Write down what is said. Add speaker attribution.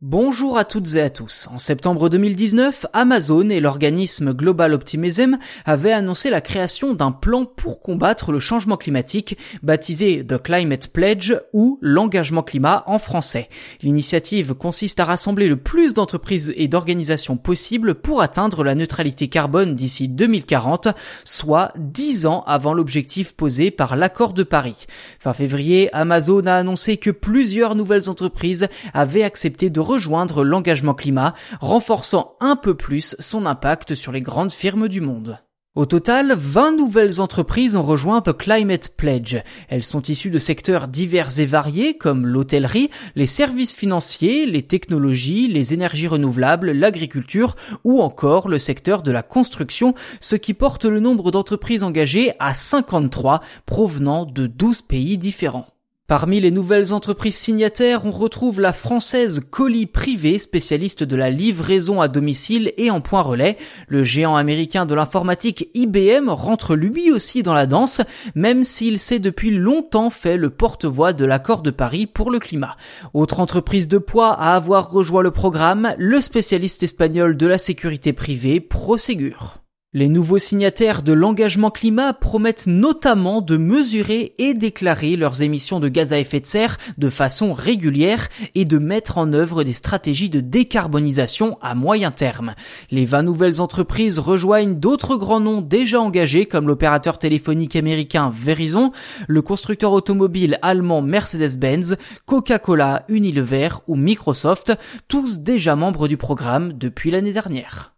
Speaker 1: Bonjour à toutes et à tous. En septembre 2019, Amazon et l'organisme Global Optimism avaient annoncé la création d'un plan pour combattre le changement climatique baptisé The Climate Pledge ou l'engagement climat en français. L'initiative consiste à rassembler le plus d'entreprises et d'organisations possibles pour atteindre la neutralité carbone d'ici 2040, soit 10 ans avant l'objectif posé par l'accord de Paris. Fin février, Amazon a annoncé que plusieurs nouvelles entreprises avaient accepté de rejoindre l'engagement climat, renforçant un peu plus son impact sur les grandes firmes du monde. Au total, 20 nouvelles entreprises ont rejoint The Climate Pledge. Elles sont issues de secteurs divers et variés comme l'hôtellerie, les services financiers, les technologies, les énergies renouvelables, l'agriculture ou encore le secteur de la construction, ce qui porte le nombre d'entreprises engagées à 53 provenant de 12 pays différents. Parmi les nouvelles entreprises signataires, on retrouve la française Colis Privé, spécialiste de la livraison à domicile et en point relais. Le géant américain de l'informatique IBM rentre lui aussi dans la danse, même s'il s'est depuis longtemps fait le porte-voix de l'accord de Paris pour le climat. Autre entreprise de poids à avoir rejoint le programme, le spécialiste espagnol de la sécurité privée Prosegur. Les nouveaux signataires de l'engagement climat promettent notamment de mesurer et déclarer leurs émissions de gaz à effet de serre de façon régulière et de mettre en œuvre des stratégies de décarbonisation à moyen terme. Les 20 nouvelles entreprises rejoignent d'autres grands noms déjà engagés comme l'opérateur téléphonique américain Verizon, le constructeur automobile allemand Mercedes-Benz, Coca-Cola, Unilever ou Microsoft, tous déjà membres du programme depuis l'année dernière.